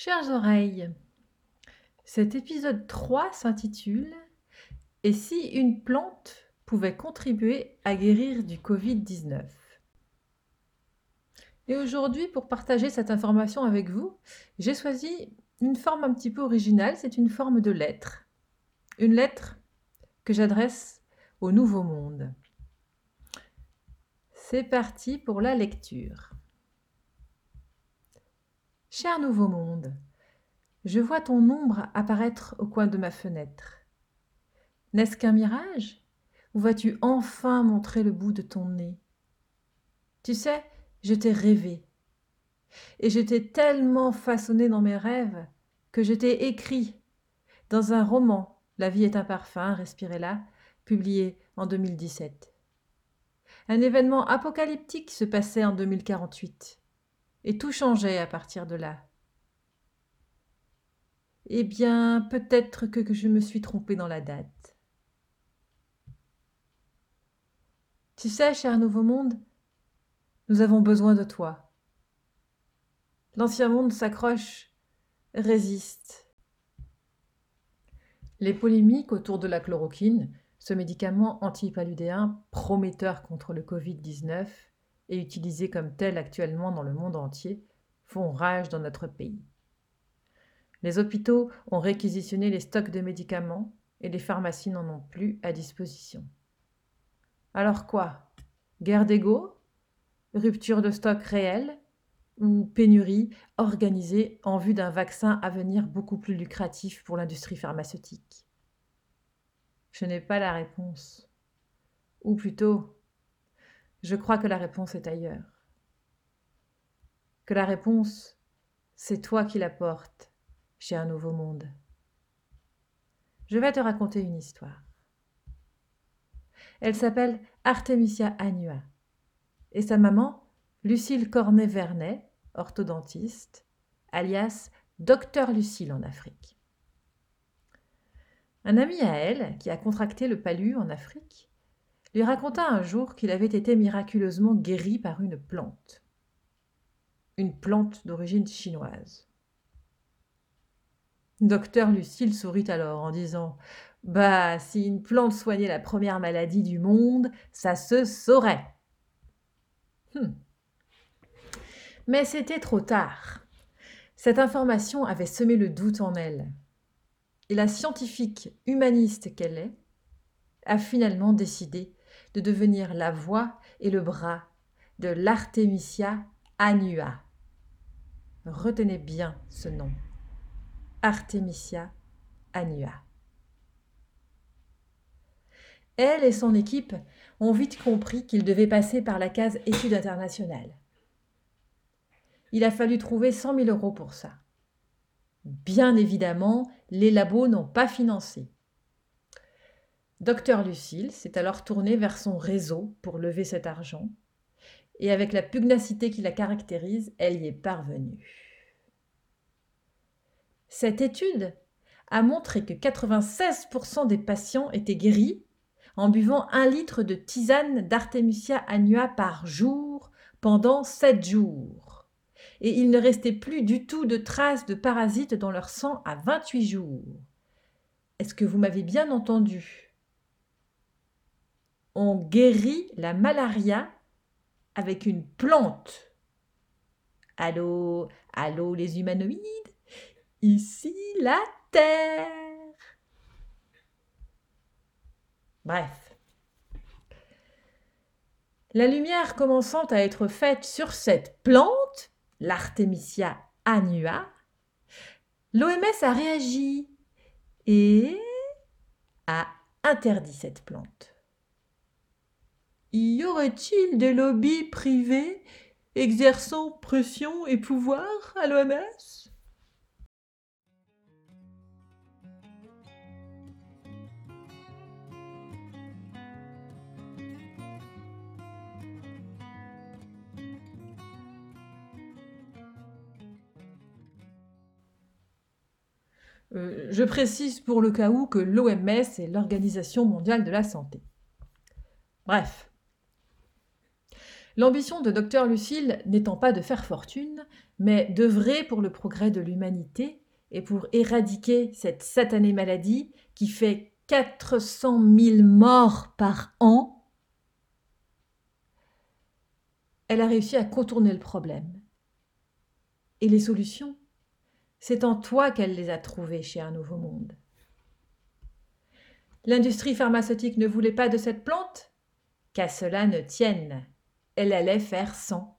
Chères oreilles, cet épisode 3 s'intitule Et si une plante pouvait contribuer à guérir du Covid-19 Et aujourd'hui, pour partager cette information avec vous, j'ai choisi une forme un petit peu originale, c'est une forme de lettre. Une lettre que j'adresse au Nouveau Monde. C'est parti pour la lecture. Cher Nouveau Monde, je vois ton ombre apparaître au coin de ma fenêtre. N'est-ce qu'un mirage? Ou vas-tu enfin montrer le bout de ton nez? Tu sais, je t'ai rêvé. Et je t'ai tellement façonné dans mes rêves que je t'ai écrit dans un roman, La vie est un parfum, respirez-la, publié en 2017. Un événement apocalyptique se passait en 2048, et tout changeait à partir de là. Eh bien, peut-être que je me suis trompée dans la date. Tu sais, cher Nouveau Monde, nous avons besoin de toi. L'ancien monde s'accroche, résiste. Les polémiques autour de la chloroquine ce médicament antipaludéen prometteur contre le Covid-19 et utilisé comme tel actuellement dans le monde entier font rage dans notre pays. Les hôpitaux ont réquisitionné les stocks de médicaments et les pharmacies n'en ont plus à disposition. Alors quoi? Guerre d'ego? Rupture de stock réelle Ou pénurie organisée en vue d'un vaccin à venir beaucoup plus lucratif pour l'industrie pharmaceutique? Je n'ai pas la réponse. Ou plutôt, je crois que la réponse est ailleurs. Que la réponse, c'est toi qui la portes chez un nouveau monde. Je vais te raconter une histoire. Elle s'appelle Artemisia annua. Et sa maman, Lucille Cornet-Vernet, orthodontiste, alias Docteur Lucille en Afrique. Un ami à elle, qui a contracté le palu en Afrique, lui raconta un jour qu'il avait été miraculeusement guéri par une plante. Une plante d'origine chinoise. Docteur Lucille sourit alors en disant Bah, si une plante soignait la première maladie du monde, ça se saurait. Hum. Mais c'était trop tard. Cette information avait semé le doute en elle et la scientifique humaniste qu'elle est, a finalement décidé de devenir la voix et le bras de l'Artemisia annua. Retenez bien ce nom. Artemisia annua. Elle et son équipe ont vite compris qu'ils devaient passer par la case études internationales. Il a fallu trouver 100 000 euros pour ça. Bien évidemment, les labos n'ont pas financé. Docteur Lucille s'est alors tourné vers son réseau pour lever cet argent, et avec la pugnacité qui la caractérise, elle y est parvenue. Cette étude a montré que 96% des patients étaient guéris en buvant un litre de tisane d'Artemisia annua par jour pendant 7 jours et il ne restait plus du tout de traces de parasites dans leur sang à 28 jours. Est-ce que vous m'avez bien entendu? On guérit la malaria avec une plante. Allô, allô les humanoïdes Ici la Terre Bref. La lumière commençant à être faite sur cette plante, l'Artemisia annua, l'OMS a réagi et a interdit cette plante. Y aurait-il des lobbies privés exerçant pression et pouvoir à l'OMS Euh, je précise pour le cas où que l'OMS est l'Organisation mondiale de la santé. Bref. L'ambition de Dr Lucille n'étant pas de faire fortune, mais d'œuvrer pour le progrès de l'humanité et pour éradiquer cette satanée maladie qui fait 400 000 morts par an, elle a réussi à contourner le problème. Et les solutions C'est en toi qu'elle les a trouvées chez Un Nouveau Monde. L'industrie pharmaceutique ne voulait pas de cette plante Qu'à cela ne tienne, elle allait faire sans.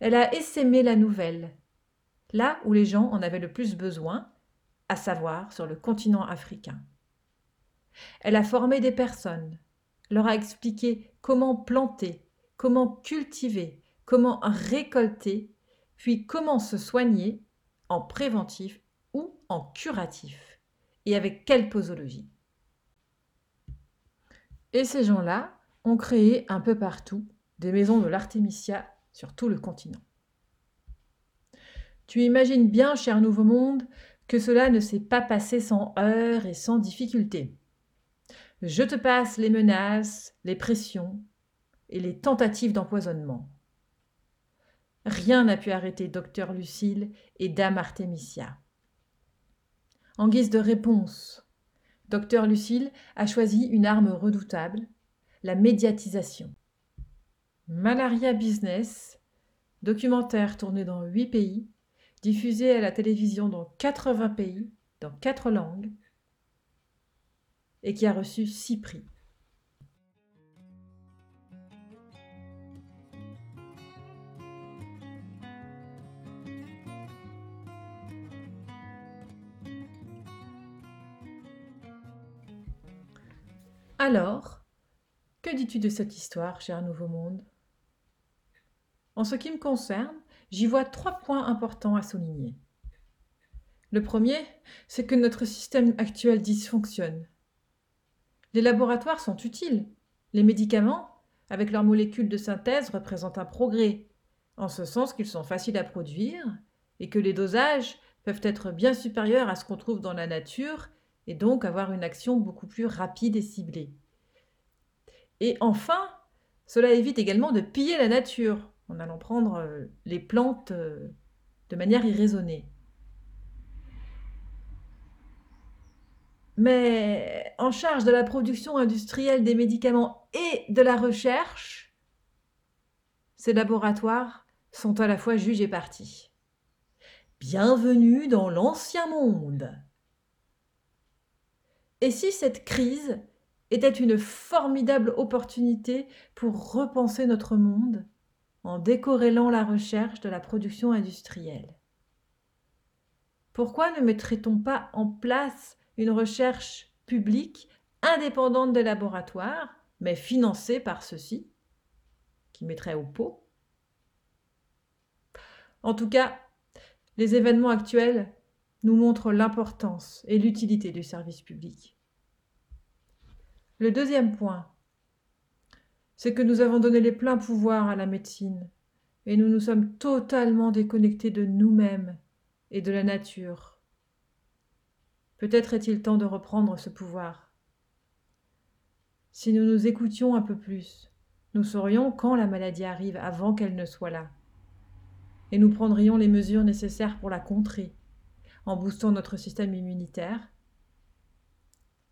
Elle a essaimé la nouvelle, là où les gens en avaient le plus besoin, à savoir sur le continent africain. Elle a formé des personnes, leur a expliqué comment planter, comment cultiver, comment récolter, puis comment se soigner en préventif ou en curatif, et avec quelle posologie. Et ces gens-là ont créé un peu partout des maisons de l'artémisia sur tout le continent. Tu imagines bien, cher Nouveau Monde, que cela ne s'est pas passé sans heurts et sans difficultés. Je te passe les menaces, les pressions et les tentatives d'empoisonnement. Rien n'a pu arrêter docteur Lucille et dame Artemisia. En guise de réponse, docteur Lucille a choisi une arme redoutable, la médiatisation. Malaria Business, documentaire tourné dans huit pays, diffusé à la télévision dans 80 pays, dans quatre langues, et qui a reçu six prix. Alors, que dis-tu de cette histoire, cher Nouveau Monde? En ce qui me concerne, j'y vois trois points importants à souligner. Le premier, c'est que notre système actuel dysfonctionne. Les laboratoires sont utiles. Les médicaments, avec leurs molécules de synthèse, représentent un progrès, en ce sens qu'ils sont faciles à produire et que les dosages peuvent être bien supérieurs à ce qu'on trouve dans la nature et donc avoir une action beaucoup plus rapide et ciblée. Et enfin, cela évite également de piller la nature en allant prendre euh, les plantes euh, de manière irraisonnée. mais en charge de la production industrielle des médicaments et de la recherche, ces laboratoires sont à la fois juges et partis. Bienvenue dans l'ancien monde. Et si cette crise était une formidable opportunité pour repenser notre monde en décorrélant la recherche de la production industrielle Pourquoi ne mettrait-on pas en place une recherche publique indépendante des laboratoires, mais financée par ceux-ci, qui mettraient au pot? En tout cas, les événements actuels nous montrent l'importance et l'utilité du service public. Le deuxième point, c'est que nous avons donné les pleins pouvoirs à la médecine et nous nous sommes totalement déconnectés de nous-mêmes et de la nature. Peut-être est-il temps de reprendre ce pouvoir. Si nous nous écoutions un peu plus, nous saurions quand la maladie arrive avant qu'elle ne soit là. Et nous prendrions les mesures nécessaires pour la contrer, en boostant notre système immunitaire,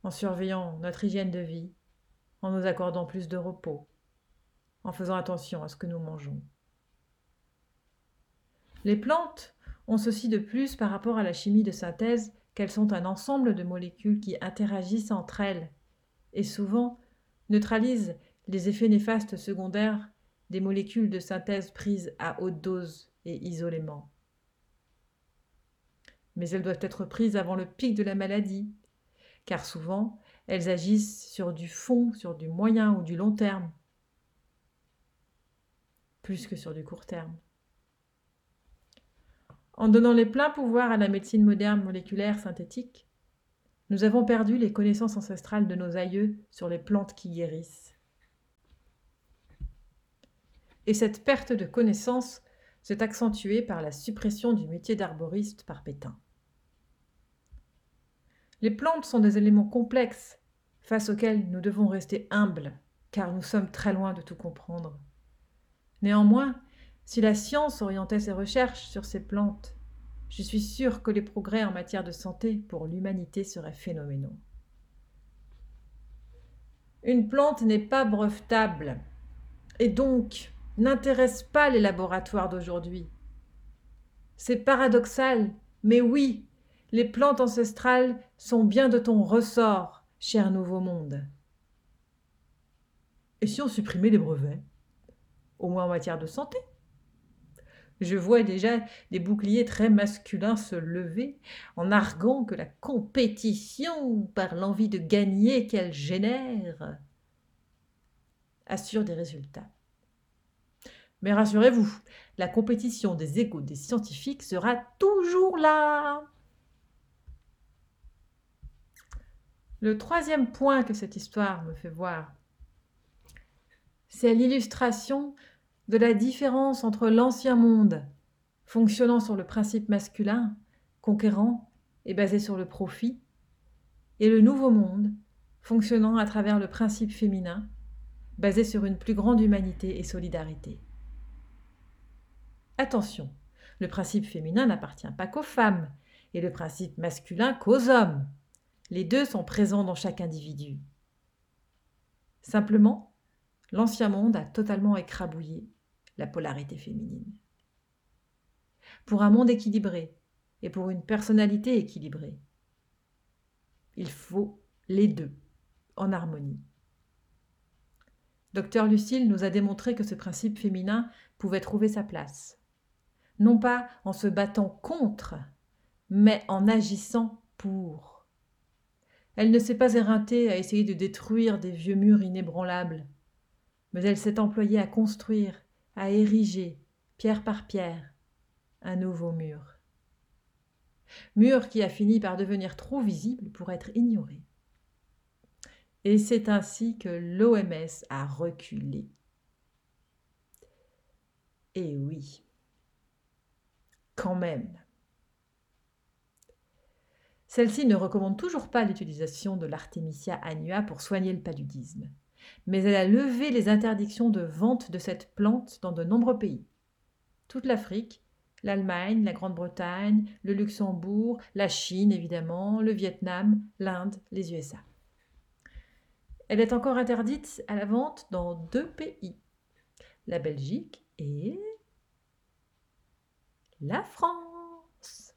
en surveillant notre hygiène de vie, en nous accordant plus de repos, en faisant attention à ce que nous mangeons. Les plantes ont ceci de plus par rapport à la chimie de synthèse qu'elles sont un ensemble de molécules qui interagissent entre elles et souvent neutralisent les effets néfastes secondaires des molécules de synthèse prises à haute dose et isolément. Mais elles doivent être prises avant le pic de la maladie, car souvent elles agissent sur du fond, sur du moyen ou du long terme, plus que sur du court terme. En donnant les pleins pouvoirs à la médecine moderne moléculaire synthétique, nous avons perdu les connaissances ancestrales de nos aïeux sur les plantes qui guérissent. Et cette perte de connaissances s'est accentuée par la suppression du métier d'arboriste par Pétain. Les plantes sont des éléments complexes face auxquels nous devons rester humbles, car nous sommes très loin de tout comprendre. Néanmoins, si la science orientait ses recherches sur ces plantes, je suis sûre que les progrès en matière de santé pour l'humanité seraient phénoménaux. Une plante n'est pas brevetable et donc n'intéresse pas les laboratoires d'aujourd'hui. C'est paradoxal, mais oui, les plantes ancestrales sont bien de ton ressort, cher Nouveau Monde. Et si on supprimait les brevets? Au moins en matière de santé je vois déjà des boucliers très masculins se lever en arguant que la compétition, par l'envie de gagner qu'elle génère, assure des résultats. Mais rassurez-vous, la compétition des égaux des scientifiques sera toujours là. Le troisième point que cette histoire me fait voir, c'est l'illustration de la différence entre l'ancien monde, fonctionnant sur le principe masculin, conquérant et basé sur le profit, et le nouveau monde, fonctionnant à travers le principe féminin, basé sur une plus grande humanité et solidarité. Attention, le principe féminin n'appartient pas qu'aux femmes, et le principe masculin qu'aux hommes. Les deux sont présents dans chaque individu. Simplement, l'ancien monde a totalement écrabouillé la polarité féminine. Pour un monde équilibré et pour une personnalité équilibrée, il faut les deux en harmonie. Docteur Lucille nous a démontré que ce principe féminin pouvait trouver sa place, non pas en se battant contre, mais en agissant pour. Elle ne s'est pas éreintée à essayer de détruire des vieux murs inébranlables, mais elle s'est employée à construire à ériger, pierre par pierre, un nouveau mur. Mur qui a fini par devenir trop visible pour être ignoré. Et c'est ainsi que l'OMS a reculé. Et oui, quand même. Celle-ci ne recommande toujours pas l'utilisation de l'artémisia annua pour soigner le paludisme mais elle a levé les interdictions de vente de cette plante dans de nombreux pays. Toute l'Afrique, l'Allemagne, la Grande-Bretagne, le Luxembourg, la Chine évidemment, le Vietnam, l'Inde, les USA. Elle est encore interdite à la vente dans deux pays, la Belgique et la France.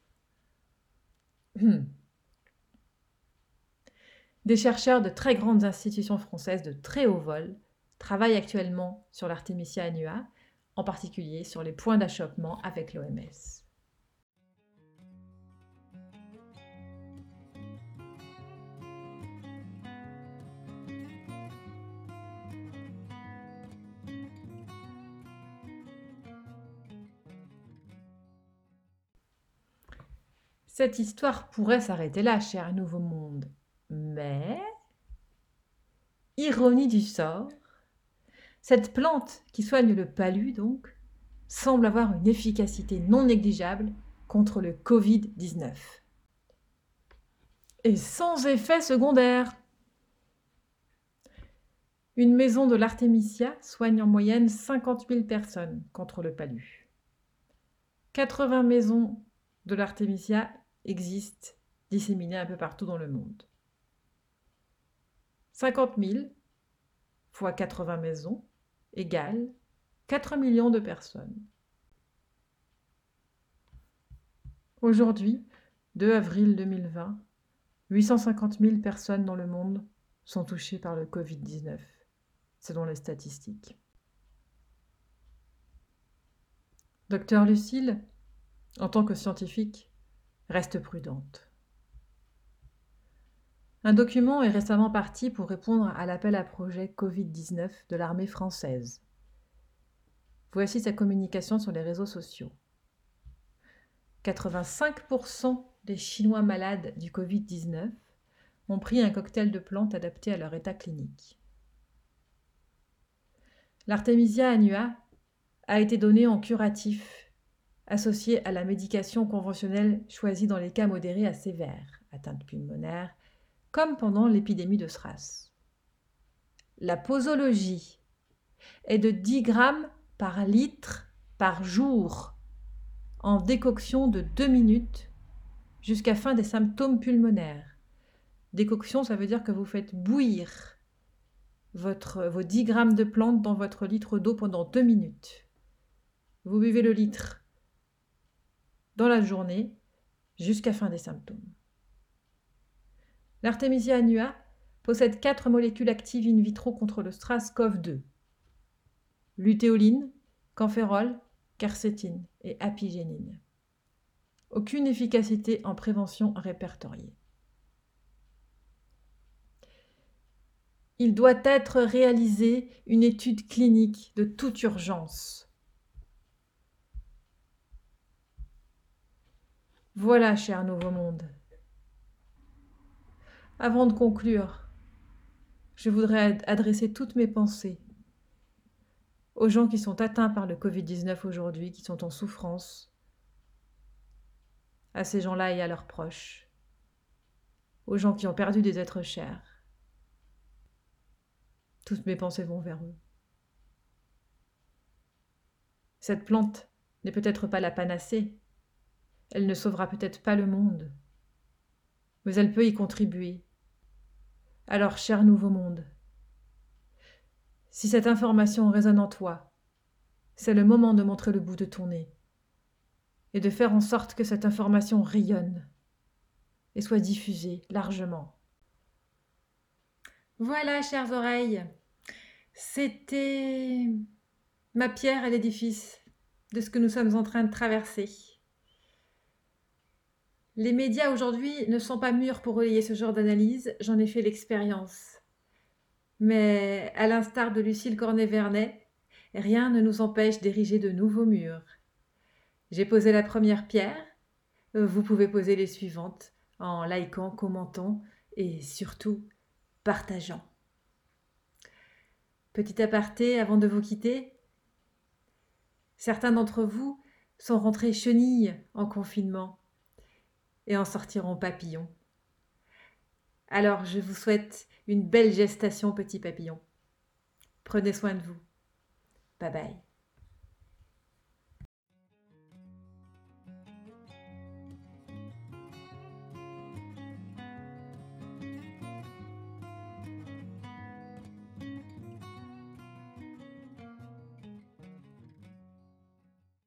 Des chercheurs de très grandes institutions françaises de très haut vol travaillent actuellement sur l'Artemisia annua, en particulier sur les points d'achoppement avec l'OMS. Cette histoire pourrait s'arrêter là, cher Nouveau Monde. Mais, ironie du sort, cette plante qui soigne le palu, donc, semble avoir une efficacité non négligeable contre le Covid-19. Et sans effet secondaire. Une maison de l'Artemisia soigne en moyenne 50 000 personnes contre le palu. 80 maisons de l'Artemisia existent disséminées un peu partout dans le monde. 50 000 fois 80 maisons égale 4 millions de personnes. Aujourd'hui, 2 avril 2020, 850 000 personnes dans le monde sont touchées par le Covid-19, selon les statistiques. Docteur Lucille, en tant que scientifique, reste prudente. Un document est récemment parti pour répondre à l'appel à projet Covid-19 de l'armée française. Voici sa communication sur les réseaux sociaux. 85% des Chinois malades du Covid-19 ont pris un cocktail de plantes adapté à leur état clinique. L'Artemisia annua a été donnée en curatif, associé à la médication conventionnelle choisie dans les cas modérés à sévères, atteinte pulmonaire, comme pendant l'épidémie de SRAS. La posologie est de 10 grammes par litre par jour en décoction de 2 minutes jusqu'à fin des symptômes pulmonaires. Décoction, ça veut dire que vous faites bouillir vos 10 grammes de plantes dans votre litre d'eau pendant 2 minutes. Vous buvez le litre dans la journée jusqu'à fin des symptômes. L'artémisia annua possède quatre molécules actives in vitro contre le STRAS-CoV-2 lutéoline, campérol, quercétine et apigénine. Aucune efficacité en prévention répertoriée. Il doit être réalisé une étude clinique de toute urgence. Voilà, cher Nouveau Monde. Avant de conclure, je voudrais adresser toutes mes pensées aux gens qui sont atteints par le Covid-19 aujourd'hui, qui sont en souffrance, à ces gens-là et à leurs proches, aux gens qui ont perdu des êtres chers. Toutes mes pensées vont vers eux. Cette plante n'est peut-être pas la panacée, elle ne sauvera peut-être pas le monde, mais elle peut y contribuer. Alors, cher nouveau monde, si cette information résonne en toi, c'est le moment de montrer le bout de ton nez et de faire en sorte que cette information rayonne et soit diffusée largement. Voilà, chères oreilles, c'était ma pierre à l'édifice de ce que nous sommes en train de traverser. Les médias aujourd'hui ne sont pas mûrs pour relayer ce genre d'analyse, j'en ai fait l'expérience. Mais à l'instar de Lucille Cornet-Vernet, rien ne nous empêche d'ériger de nouveaux murs. J'ai posé la première pierre, vous pouvez poser les suivantes en likant, commentant et surtout partageant. Petit aparté avant de vous quitter, certains d'entre vous sont rentrés chenilles en confinement et en sortiront papillons. Alors je vous souhaite une belle gestation, petit papillon. Prenez soin de vous. Bye bye.